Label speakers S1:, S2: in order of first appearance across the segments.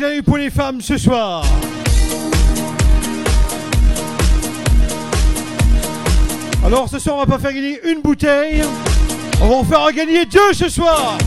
S1: clin d'œil pour les femmes ce soir. Alors ce soir, on va pas faire gagner une bouteille. On va en faire gagner deux ce soir.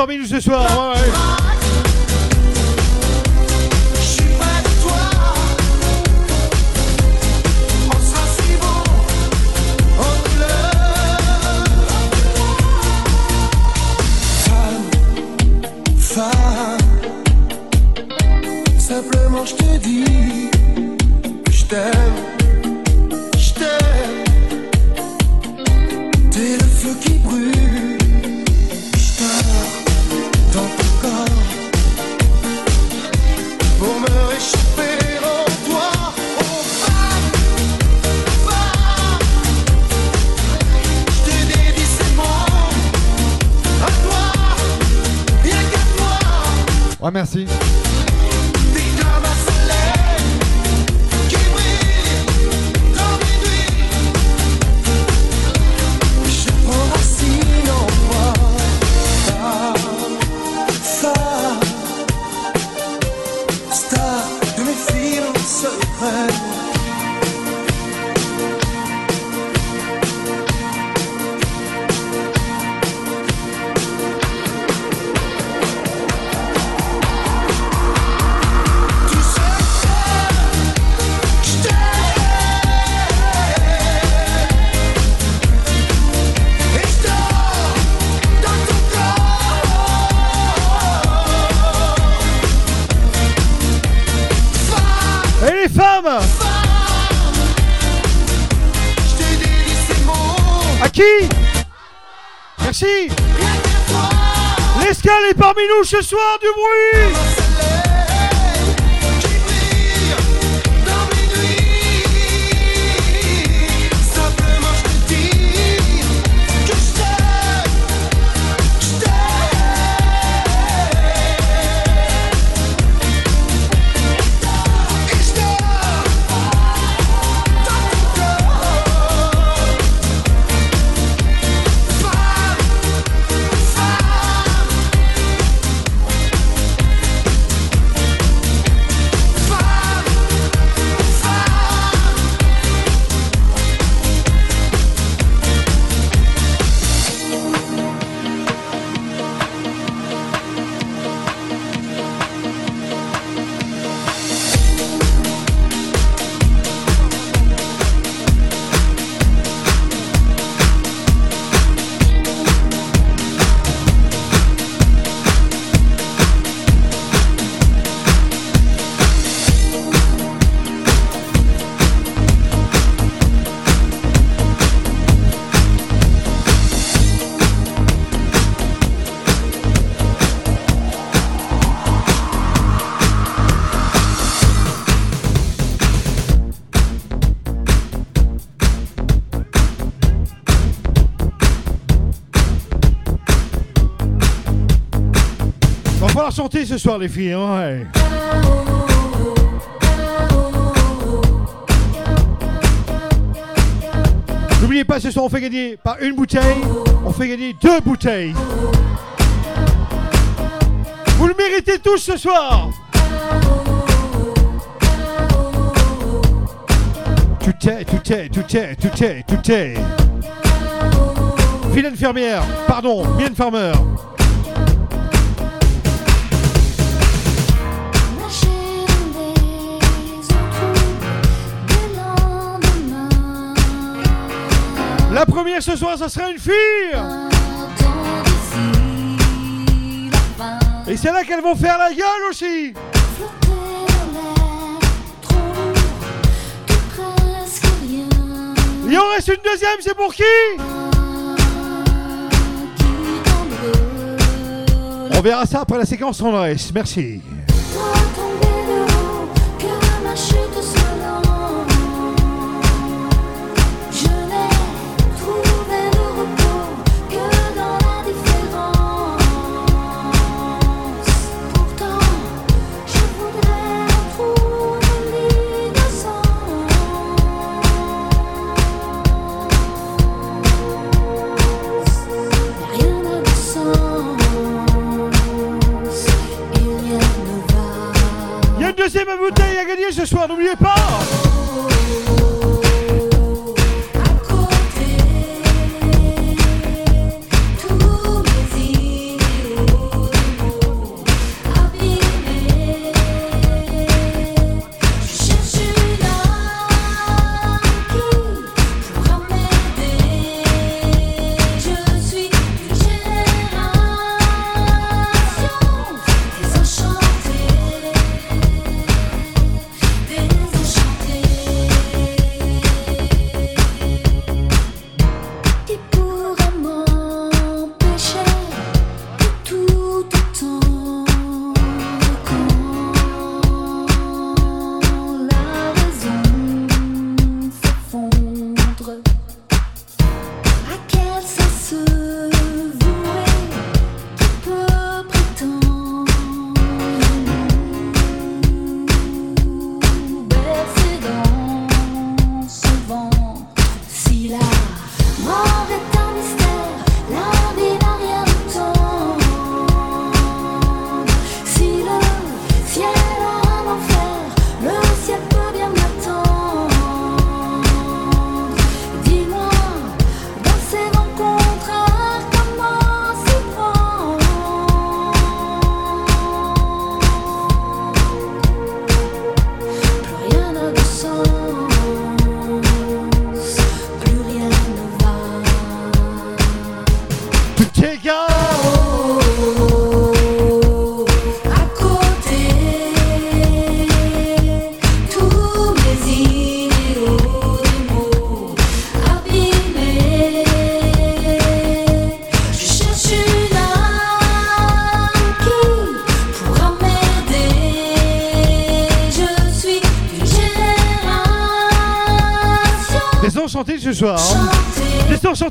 S1: Parmi nous ce soir. Ouais, ouais.
S2: Simplement je te dis que je t'aime
S1: merci. Parmi nous ce soir du bruit chanter ce soir, les filles. Hein, ouais. N'oubliez pas, ce soir, on fait gagner pas une bouteille, on fait gagner deux bouteilles. Vous le méritez tous ce soir. Tout est, tout est, tout est, tout est, tout est. Vilaine fermière, pardon, bien farmer. Ce soir, ça sera une fille. Et c'est là qu'elles vont faire la gueule aussi. Il en reste une deuxième, c'est pour qui? On verra ça après la séquence en reste. Merci. À gagner ce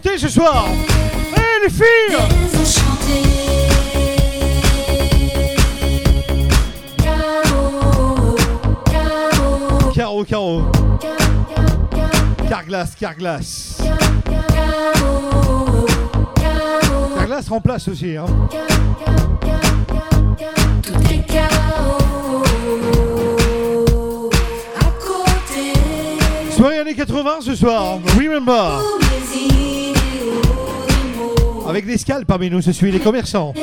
S1: chanter ce soir. Les filles Caro, Caro. Carglass, Carglass. Carglass remplace aussi. Hein. Tout est Soirée années 80 ce soir. Remember. Avec l'escale parmi nous, je suis les commerçants.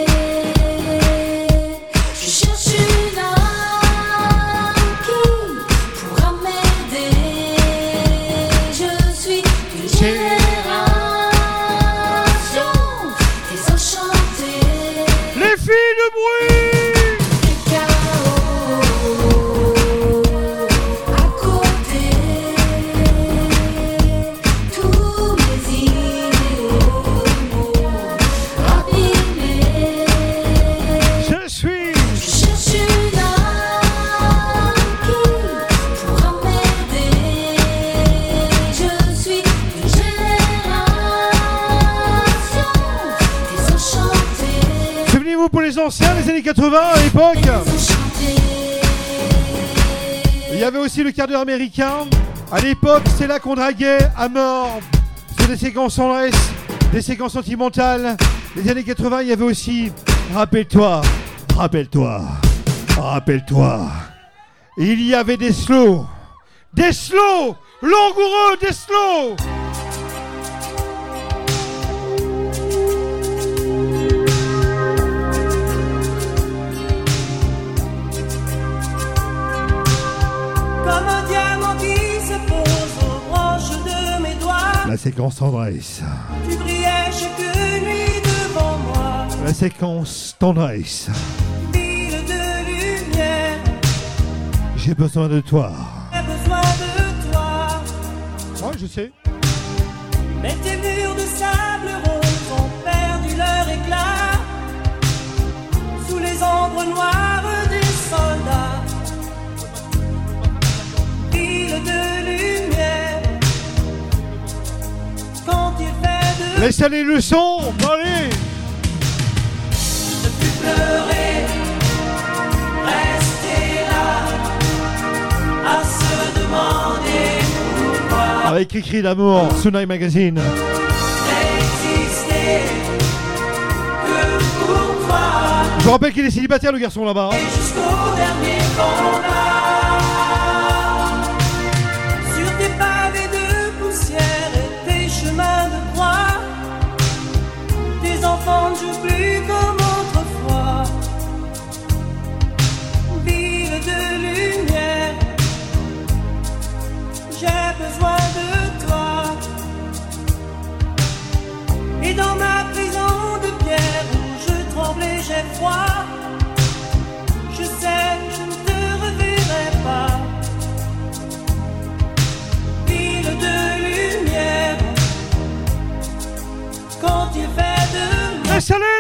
S1: Anciens, les années 80 à l'époque. Il y avait aussi le quart d'heure américain. À l'époque, c'est là qu'on draguait à mort. avait des séquences en S, des séquences sentimentales. Les années 80, il y avait aussi Rappelle-toi, rappelle-toi, rappelle-toi. Il y avait des slows, des slows, langoureux, des slows.
S3: Doigts.
S1: La séquence tendresse.
S3: Tu brillais chaque nuit devant moi?
S1: La séquence tendresse.
S3: Ville de lumière,
S1: J'ai besoin de toi.
S3: j'ai besoin de toi.
S1: Moi, je sais.
S3: Mais tes murs de sable rose ont perdu leur éclat. Sous les ombres noires des soldats. Ville de
S1: Laisse aller le son. Allez.
S3: ne plus pleurer, rester là, à se demander pourquoi
S1: Avec écrit d'amour, Tsunai Magazine.
S3: n'exister que pour toi
S1: Je vous rappelle qu'il est célibataire, le garçon là-bas.
S3: et jusqu'au dernier combat. Je sais, je ne te reverrai pas. Ville de lumière, quand il fait de
S1: aller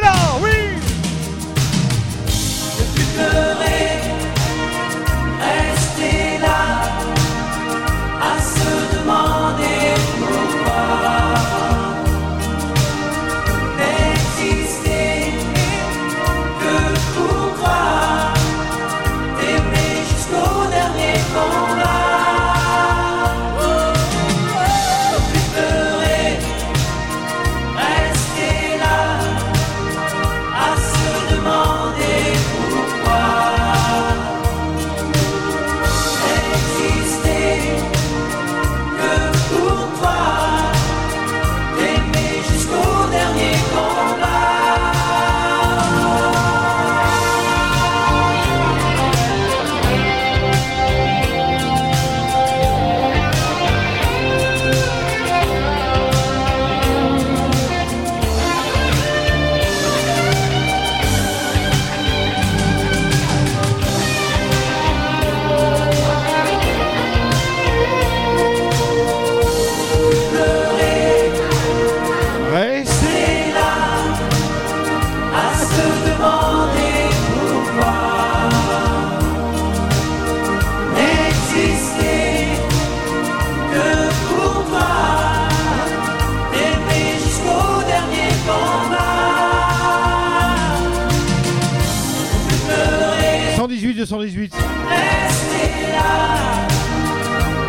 S1: 118 218.
S3: rester là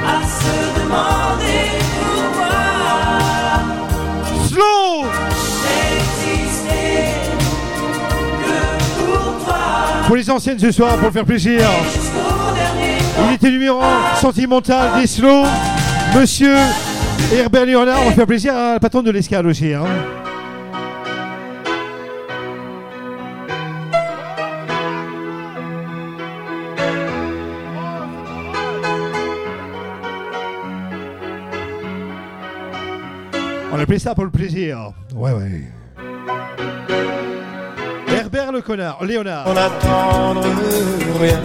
S3: à se demander pourquoi.
S1: Slow.
S3: Pour
S1: les anciennes ce soir, pour faire plaisir. Il était numéro 1 sentimental des slow. Monsieur Herbert Léonard, on va faire plaisir à la patronne de l'escale aussi. hein. On appelait ça pour le plaisir. Ouais, ouais. Herbert le connard, Léonard.
S2: On n'attendre rien,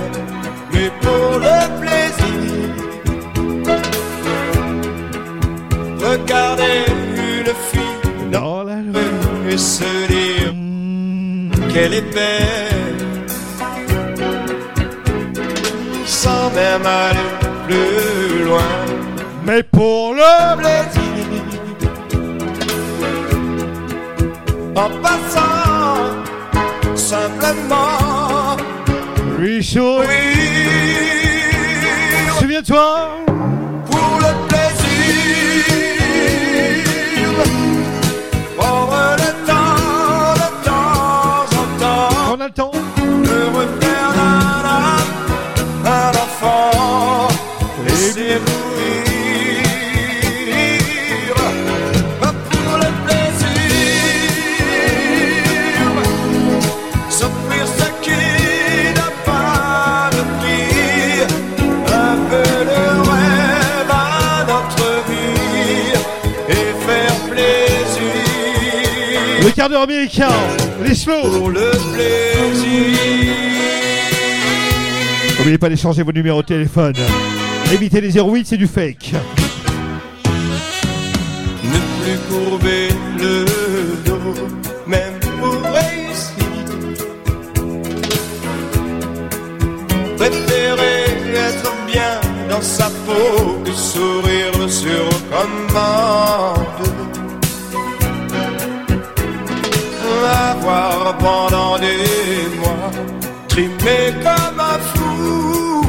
S2: mais pour le plaisir. Regarder une fille
S1: Dans la rue.
S2: et se dire
S1: Mm.
S2: qu'elle est belle, sans même aller plus loin.
S1: Mais pour le
S2: en passant simplement.
S1: ruisseau,
S2: Oui,
S1: souviens-toi
S4: américain, les slow.
S2: Pour le plaisir.
S4: N'oubliez pas d'échanger vos numéros de téléphone. Évitez les 08, c'est du fake.
S2: Ne plus courber le dos, même pour réussir. Préférer être bien dans sa peau pendant des mois trimé comme un fou.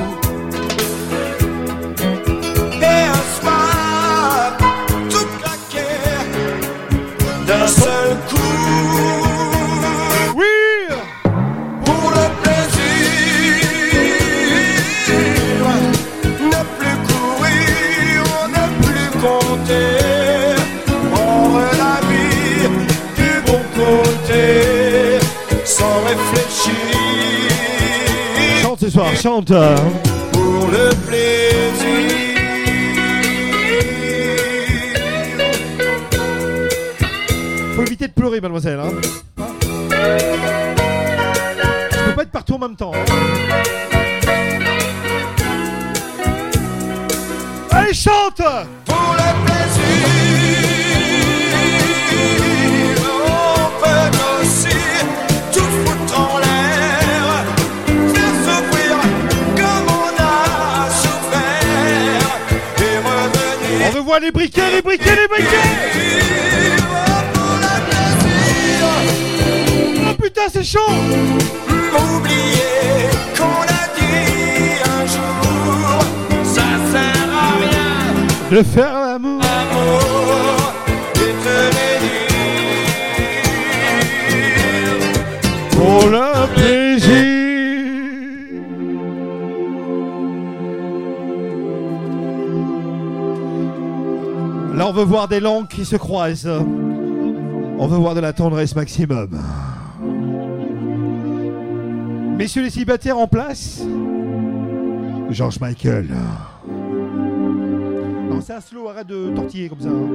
S4: Chante.
S2: Pour le plaisir.
S4: Faut éviter de pleurer, mademoiselle. Hein. Les briquets, les briquets, les briquets Oh putain, c'est chaud
S2: oublier qu'on a dit un jour, ça sert à rien.
S4: De faire l'amour. Pour. Veut voir des langues qui se croisent. On veut voir de la tendresse maximum. Messieurs les célibataires en place George Michael. Non, c'est un slow, arrête de tortiller comme ça. hein.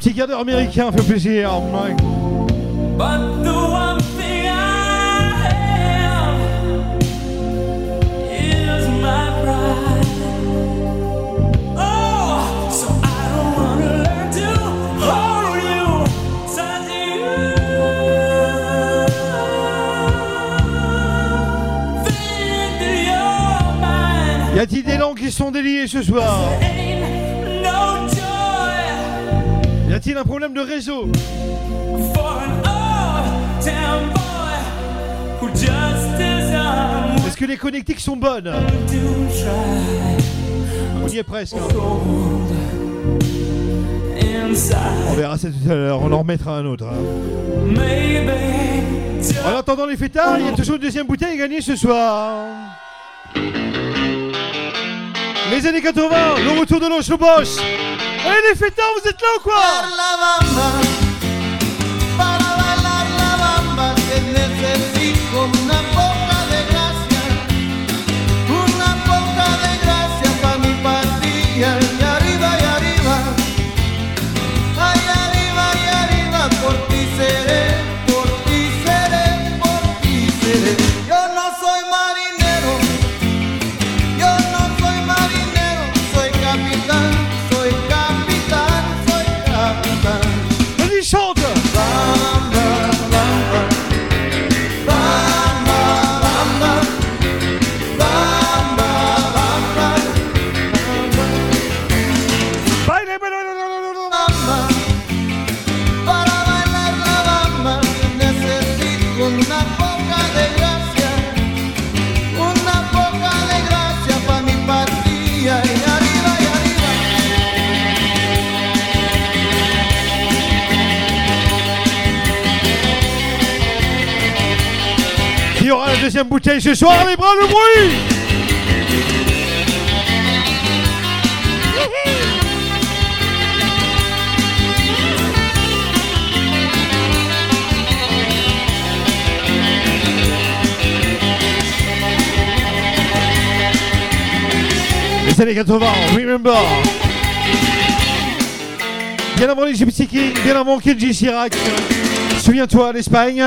S5: Petit quart d'heure américain fait plaisir. Ouais.
S4: But the one thing I have is my pride. Oh, so I don't wanna learn to hold you, touch you. Think that you're mine.
S5: Y a-t-il des langues qui sont déliées ce soir? A-t-il un problème de réseau Est-ce que les connectiques sont bonnes On y est presque. hein. On verra ça tout à l'heure. On en remettra un autre. hein. En attendant les fêtards, il y a toujours une deuxième bouteille à gagner ce soir. Les années 80, le retour de l'Ocho Boss. Allez les fêtards, vous êtes là ou quoi? Il y aura la deuxième bouteille ce soir, les bras le bruit Les années 80, remember. Bien avant les Gypsy Kings, bien avant Kenji Chirac Souviens-toi, l'Espagne.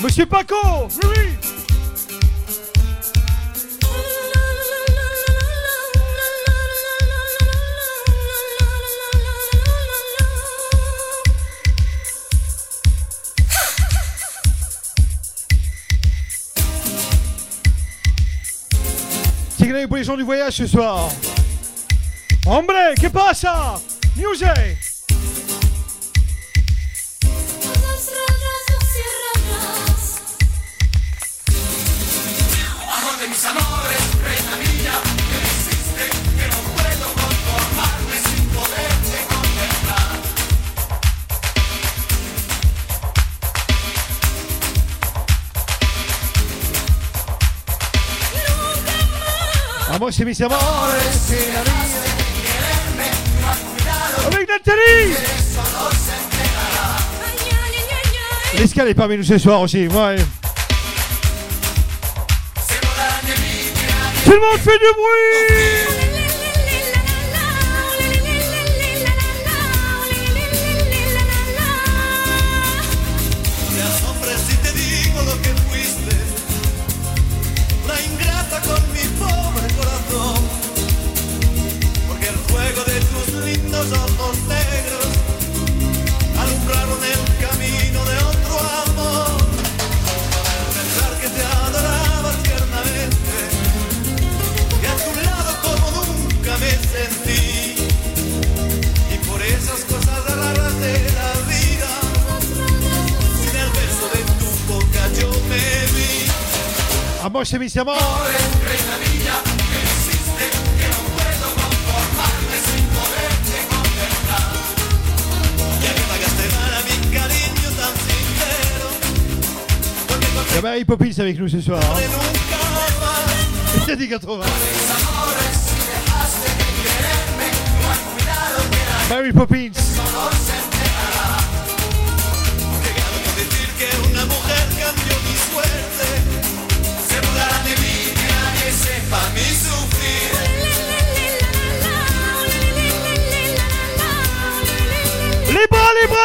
S5: Monsieur Paco oui Pour les gens du voyage ce soir. Hombre, que pasa Music C'est mis. Avec Nathalie L'escale est parmi nous ce soir aussi, ouais. Tout le monde fait du bruit
S6: tan sincero. Porque
S7: Il y a Mary Poppins avec nous ce soir. Hein. années 80. Mary Poppins.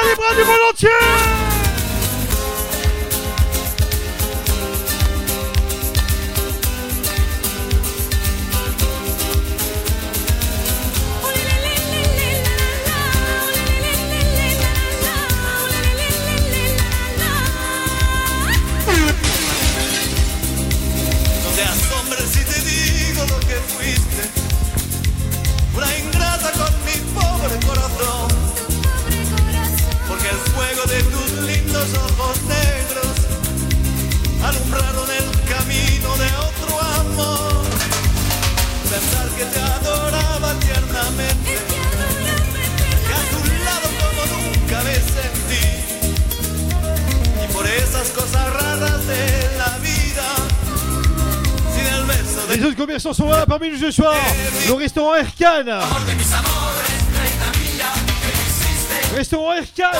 S7: Les bras, du monde entier commerçants sont là parmi nous ce soir. Le restaurant Erkan. Restaurant Erkan.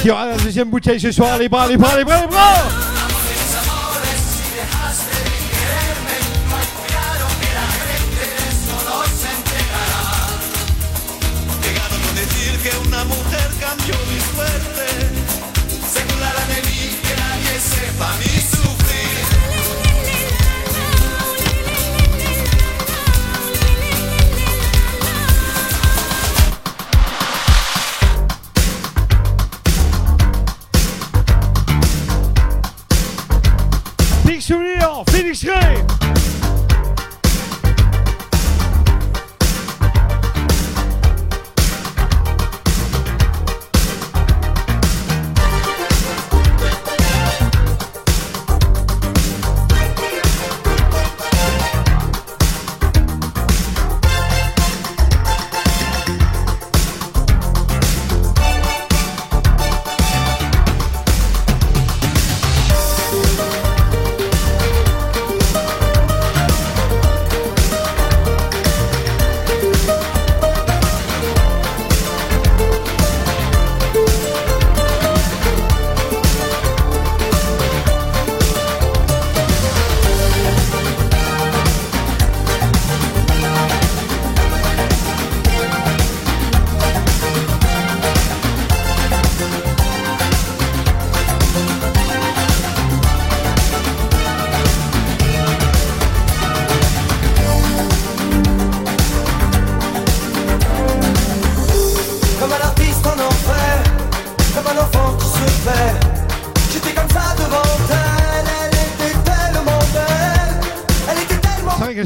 S7: Qui aura la deuxième bouteille ce soir? Les bras, les bras, les bras, les bras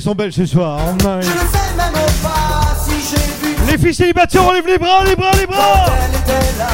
S7: sont belles ce soir.
S1: Je ne sais même pas si j'ai vu
S7: Les filles célibataires, on lève les bras, les bras, les
S1: quand
S7: bras
S1: elle était là.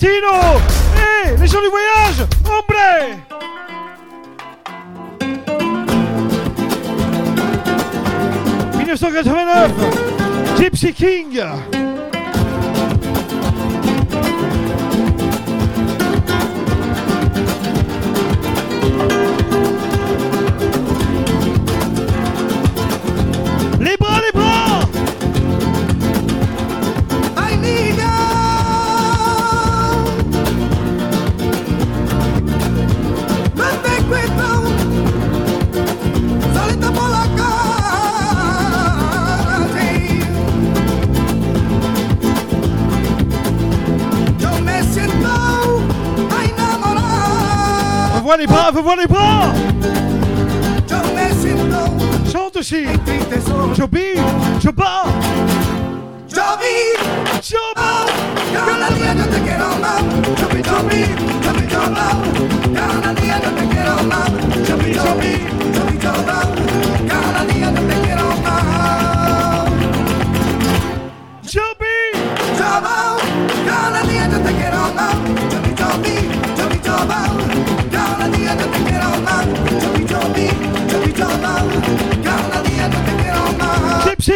S7: Latino Hé Les gens du voyage Hombre « 1989 Gypsy King
S1: vois les bras, fais voir les bras. Chante aussi. Joby, Joba,
S8: vi,
S1: Joba
S8: quiero más. Yo vi, yo vi,
S1: Gypsy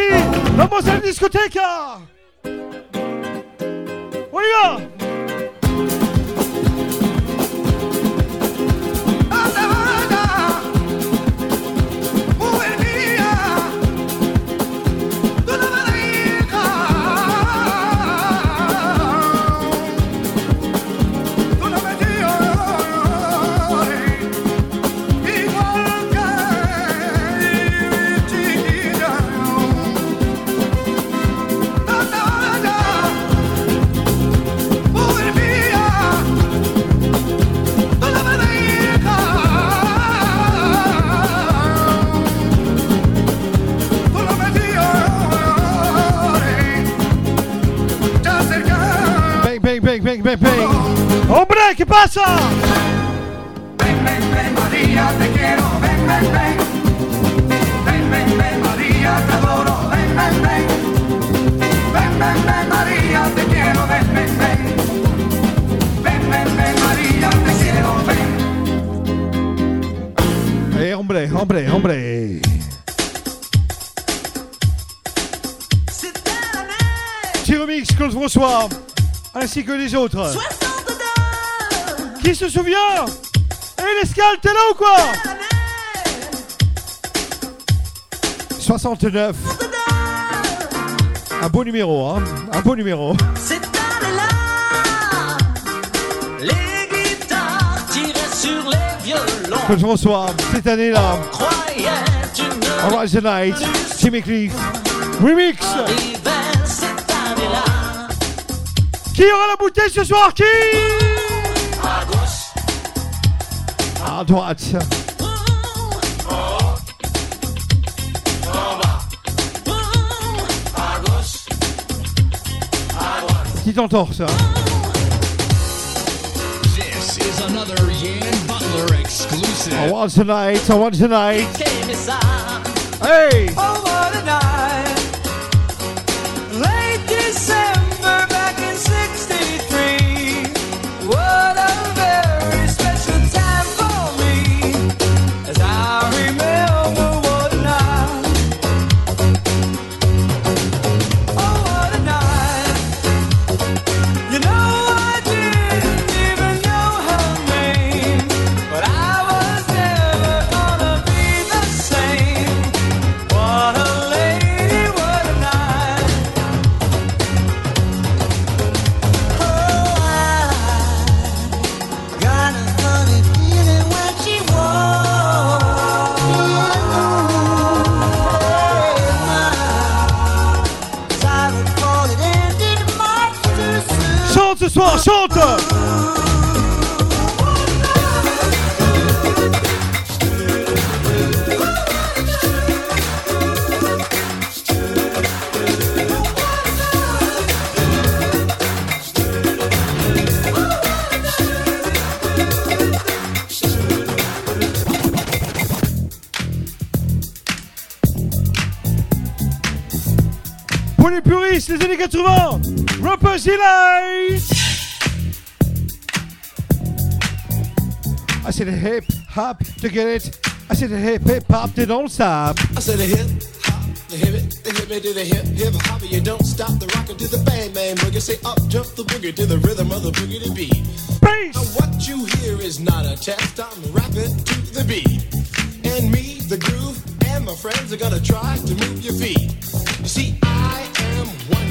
S1: Vamos a la discoteca. On Bang, bang, bang, Hombre, ¿qué pasa?
S8: Ven, ven, ven, María, te quiero. Ven, ven, ven. Ven, ven, ven, María, te adoro. Ven, ven, ven. Ven, ven, ven, María, te quiero. Ven, ven, ven. Ven, ven, ven, María, te quiero. Ven.
S1: Eh, hombre, hombre, hombre Petit remix Claude François ainsi que les autres. Qui se souvient? Eh l'escale, t'es là ou quoi? 69. Un beau numéro, hein Un beau numéro.
S9: Cette année-là, les guitares tiraient sur les violons.
S1: Claude François, cette année-là, Rise the Night, Jimmy Cliff, Remix. Qui aura la bouteille ce soir Qui
S9: À gauche,
S1: À droite. Petite entorse.
S10: This is another Yan Butler exclusive.
S1: On Rise the Night, On Rise the Night.
S9: qu'aimait ça.
S1: Hey les puristes, les années 80, Rappers Delight I said a hip hop to get it. I said hip hip hop to don't stop.
S2: I said the hip hop, the hip it, the hip it to the hip hip hop. You don't stop the rocker to the bang bang boogie. Say up jump the boogie to the rhythm of the boogie to beat. Now what you hear is not a test. I'm rapping to the beat, and me, the groove, and my friends are gonna try to move your feet. You see, I am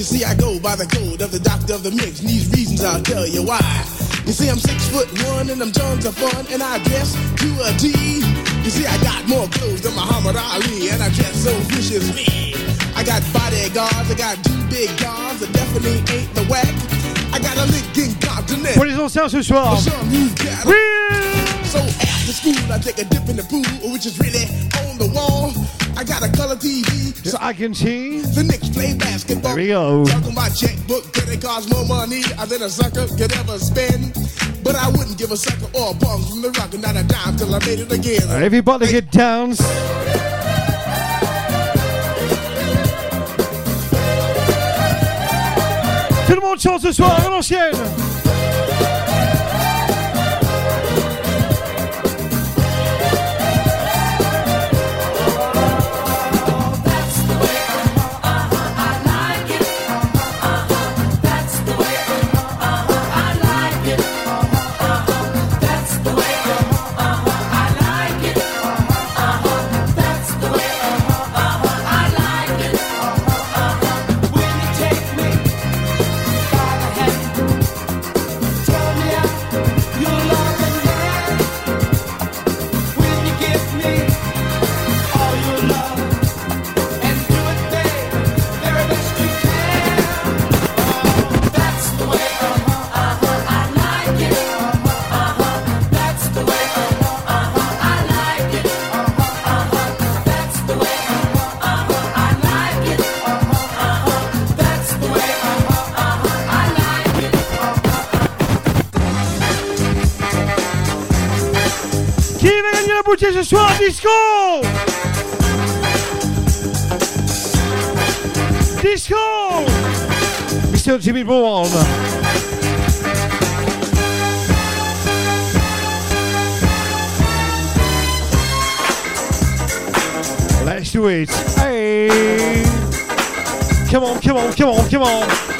S11: You see, I go by the code of the doctor of the mix, and these reasons I'll tell you why. You see, I'm six foot one, and I'm tons of fun, and I dress to a T. You see, I got more clothes than Muhammad Ali, and I dress so viciously. I got bodyguards, I got two big guns, that definitely ain't the whack. I got a Lincoln Continental.
S4: Pour les anciens ce soir.
S11: For some you got 'em.
S4: Oui
S11: So after school, I take a dip in the pool, which is really on the wall. I got a color TV, so
S4: I can see.
S11: the Knicks play basketball.
S4: There we go.
S11: Talking my checkbook, credit cards more money I than a sucker could ever spend. But I wouldn't give a sucker or a bum from the rock and not a dime till I made it again.
S4: Everybody get down. Tout le monde chante ce soir à l'ancienne. Ce soir Disco Disco Mr. Jimmy. Let's do it. Hey. Come on, come on, come on, come on.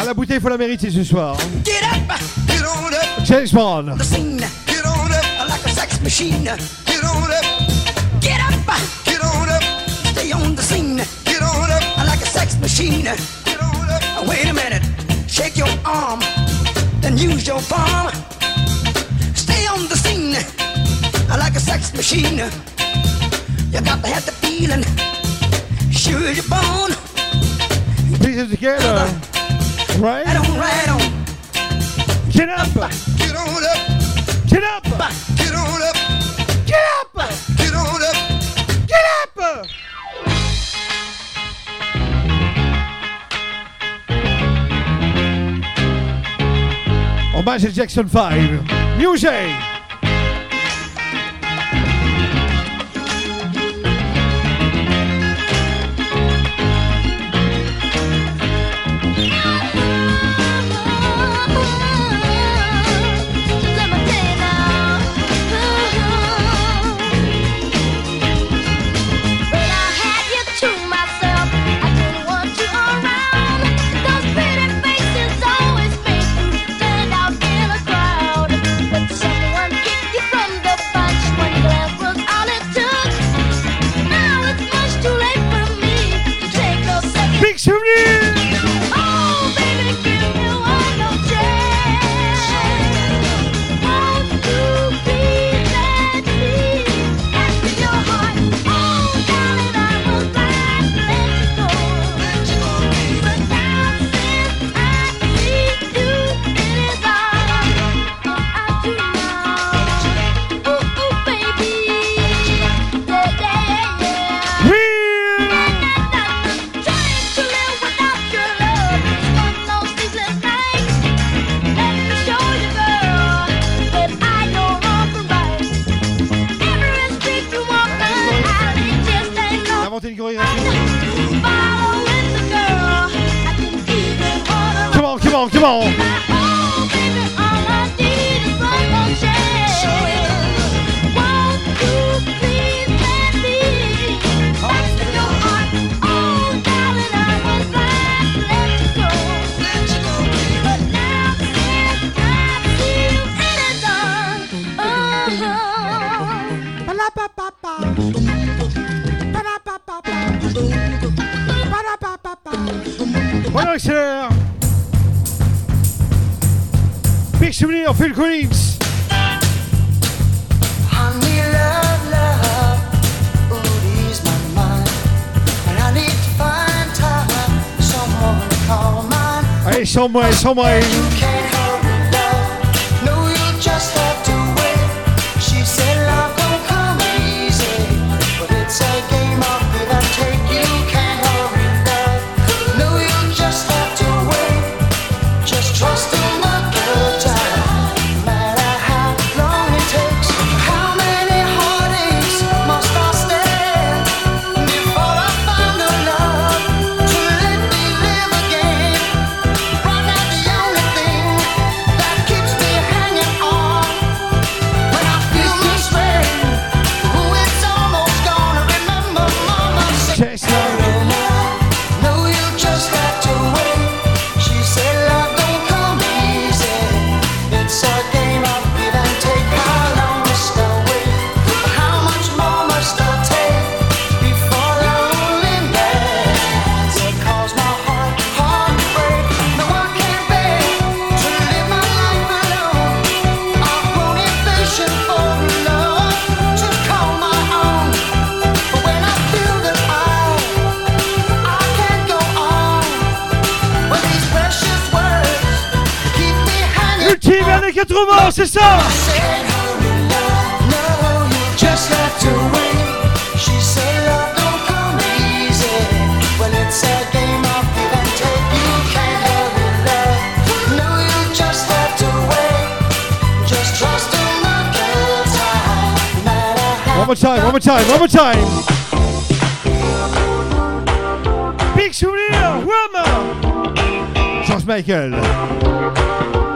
S4: Ah, la bouteille, faut la mériter ce soir.
S12: get up, get on up,
S4: James Bond.
S12: the scene, get on up, like a sex machine, get on up, get up, get on up, stay on the scene, get on up, like a sex machine, get on up, wait a minute, shake your arm, then use your palm, stay on the scene, like a sex machine, you got to have the feeling, sure you're born,
S4: Piece it together. Right?
S12: right on, right on.
S4: Get up.
S2: Get on up,
S4: Get up.
S2: get on up,
S4: Get up.
S2: get on up.
S4: Get up. Hommage à Jackson 5. Music.
S13: Someone
S14: Homeways, homeways.
S15: One more time, one more time, one more time. Big souvenir, Roma. Georges Michael.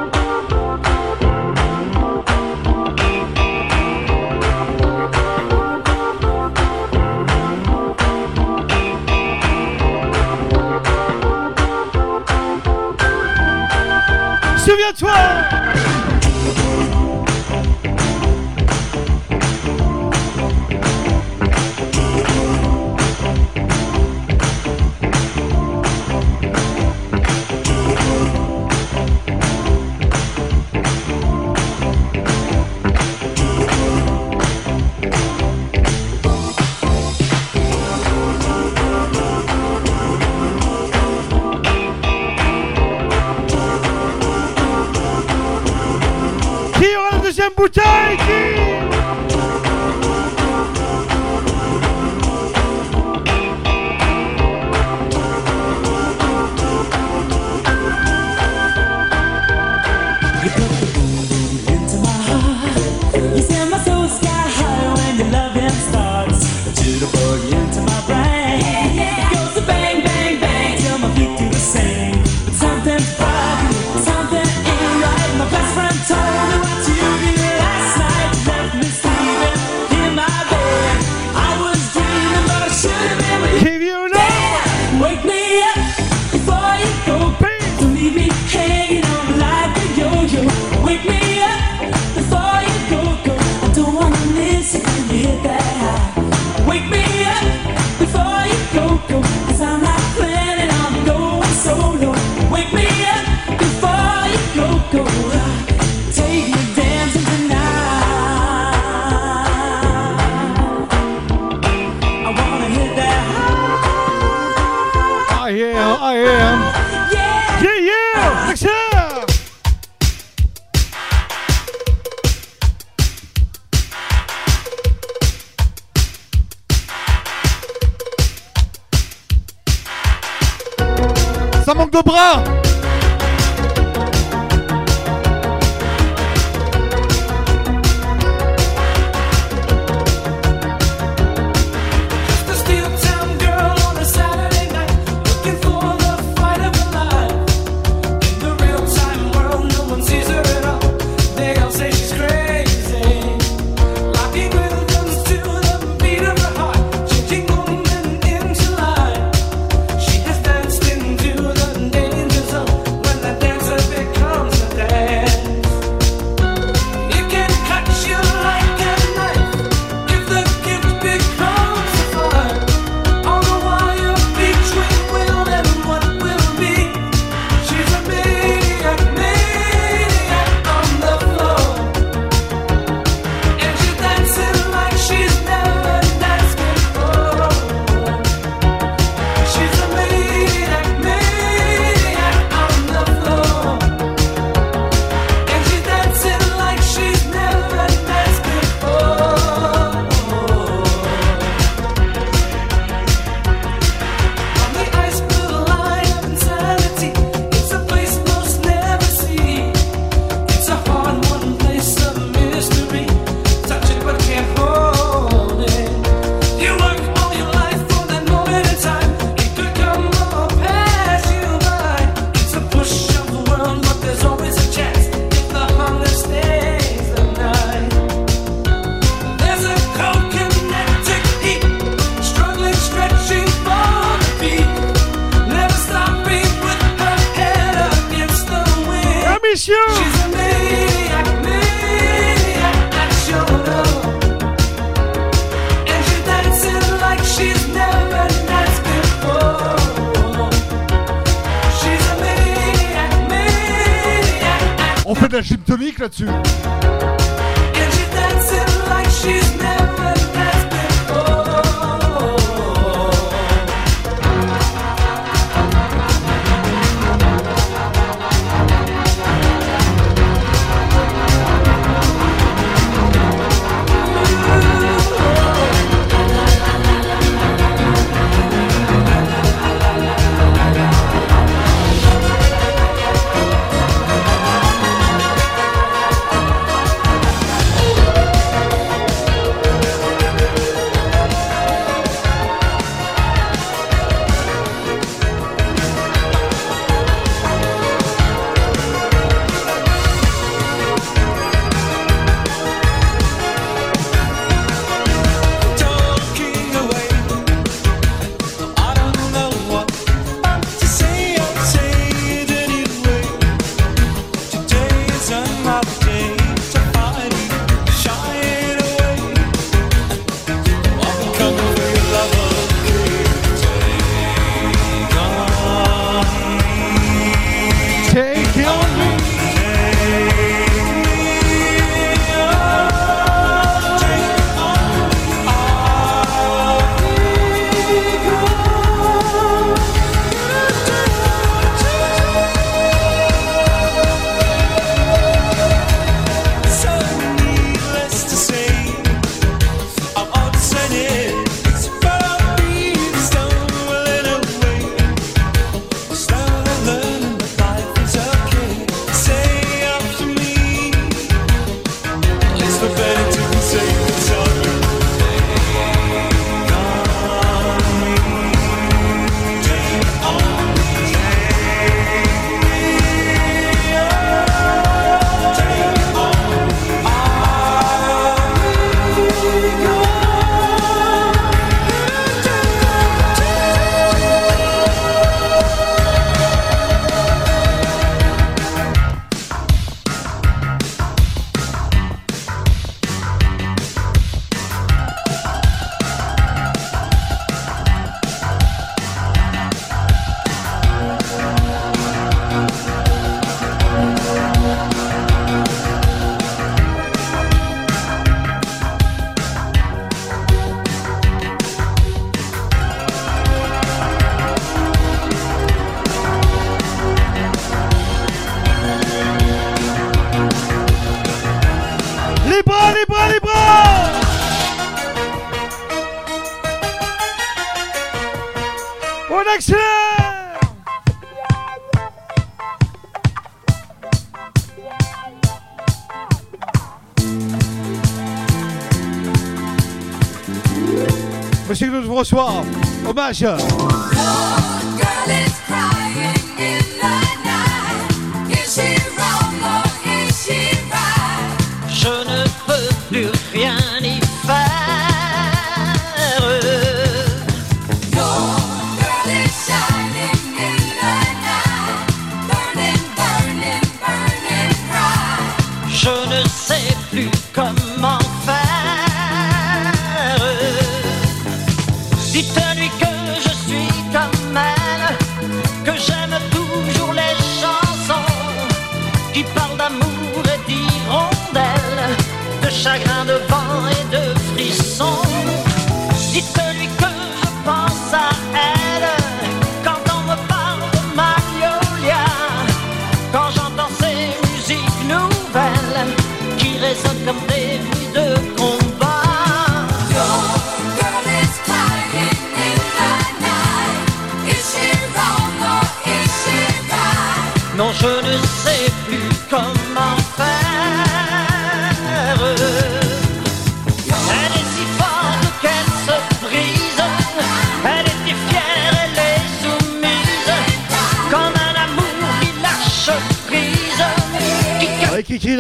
S9: bonsoir. Hommage.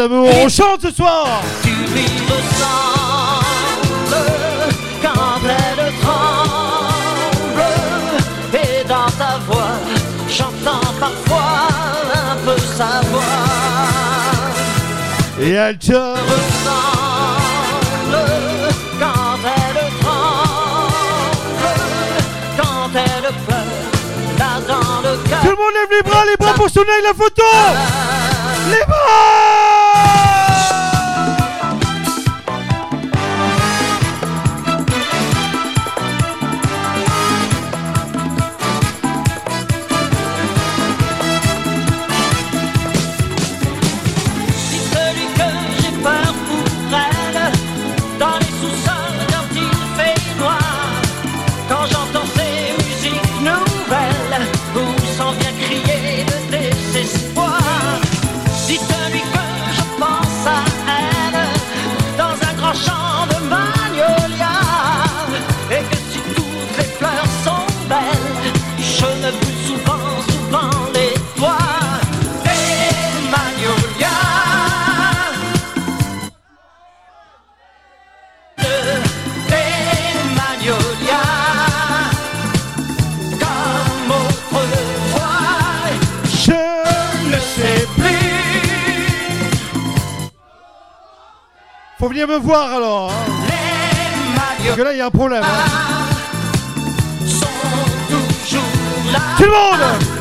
S1: d'amour, on
S9: chante ce soir.
S1: Tu vis le quand elle tremble Et dans ta voix, j'entends parfois un peu sa voix.
S9: Et elle te
S1: ressemble quand elle tremble Quand elle pleure, là dans le cœur
S9: Tout le monde lève les bras, les bras pour sonner la photo.
S16: Les bras
S9: oublié me
S16: voir alors. Hein. Parce que là, il y a un problème. Hein. Tout le monde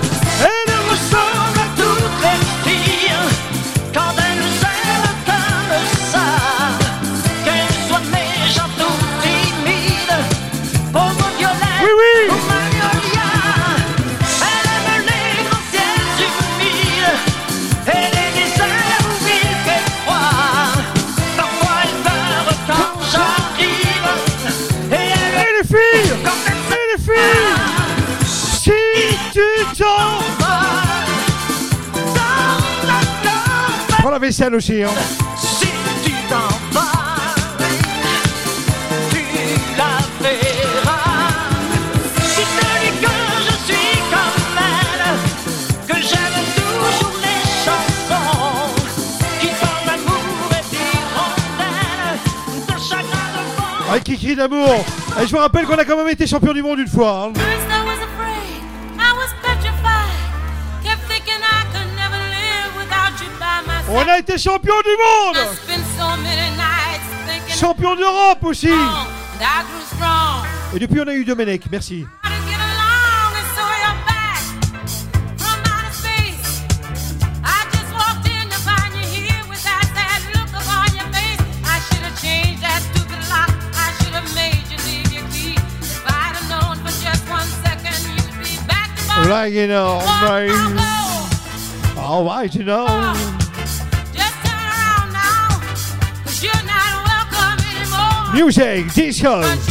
S16: la vaisselle aussi. Hein.
S9: Si tu t'en vas, tu la verras. Si te dis que je suis comme elle, que j'aime toujours les chansons qui parlent d'amour et d'hirondelle, de chacun de moi.
S16: Ah, Kiki d'amour. Et je vous rappelle qu'on a quand même été champion du monde une fois. Hein. On a été champion du monde. Champion d'Europe aussi. Et depuis on a eu Domenech, merci. Like you know, right.
S1: All
S16: right, you know. music, Disco.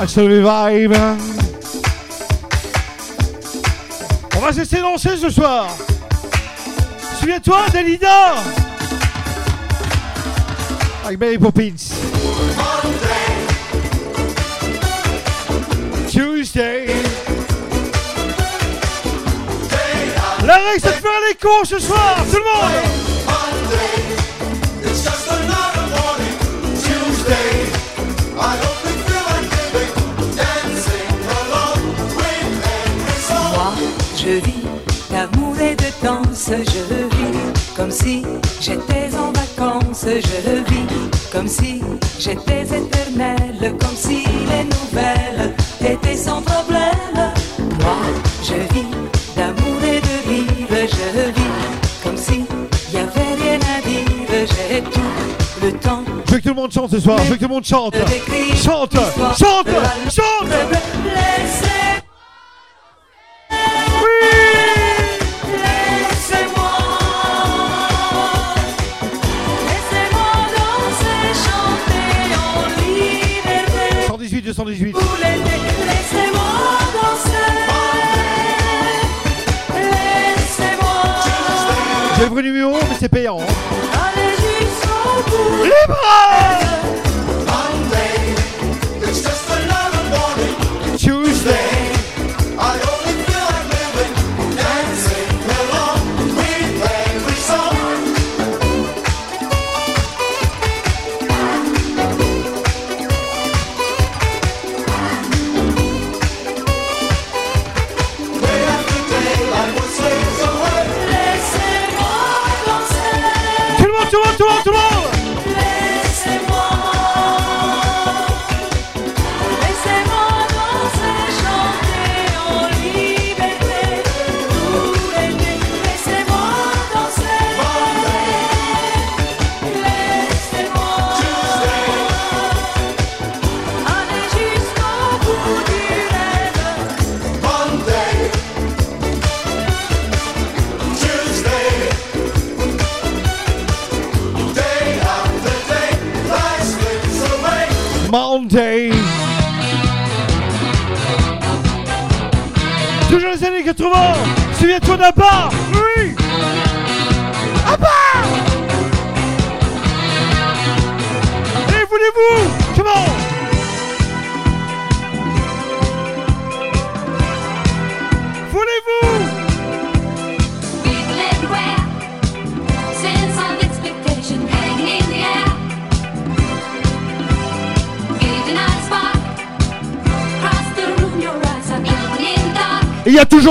S1: à ce
S16: revive. On va se lancer ce soir. Souviens-toi, Delida Avec Mary Poppins. Tuesday.
S1: La règle, c'est de faire les cons ce soir, tout le monde
S15: je vis. D'amour et de danse, je vis. Comme si j'étais en vacances, je vis. Comme si j'étais éternelle, comme si les nouvelles étaient sans problème. Moi, je vis d'amour et de rire, je vis. Comme si y avait rien à dire, j'ai tout le temps.
S1: Je veux que tout le monde chante ce soir, je veux que tout le monde chante. Chante Chante Chante 118, 218.
S15: Tout l'été, laissez-moi danser. Laissez-moi
S1: J'ai le vrai numéro, mais c'est payant. hein. Les bras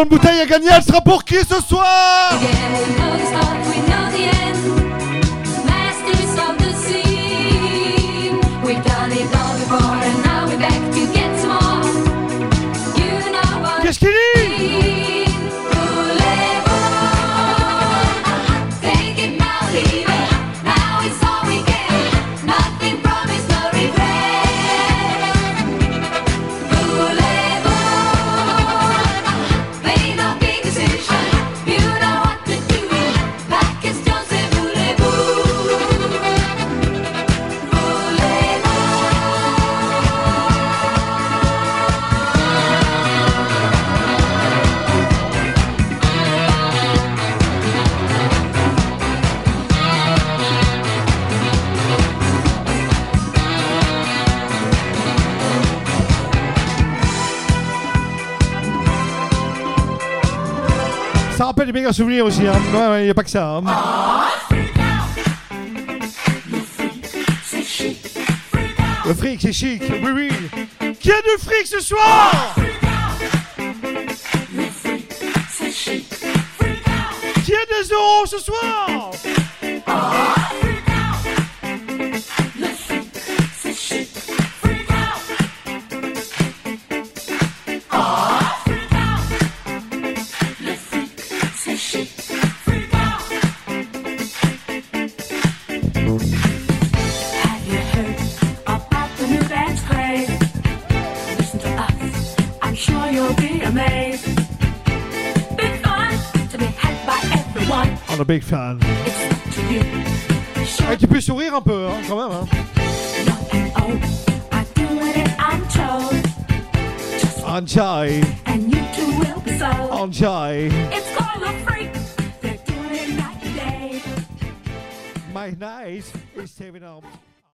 S1: Une bouteille à gagner, elle sera pour qui ce soir? Des méga souvenirs aussi, hein. Ouais, ouais, n'y a pas que ça. hein. Le fric, c'est chic, oui, oui. Qui a du fric ce soir? Qui a des euros ce soir?
S15: big
S1: fan. Ah, tu peux sourire un peu, hein, quand même. Hein. Enjoy. Enjoy. My night is saving up.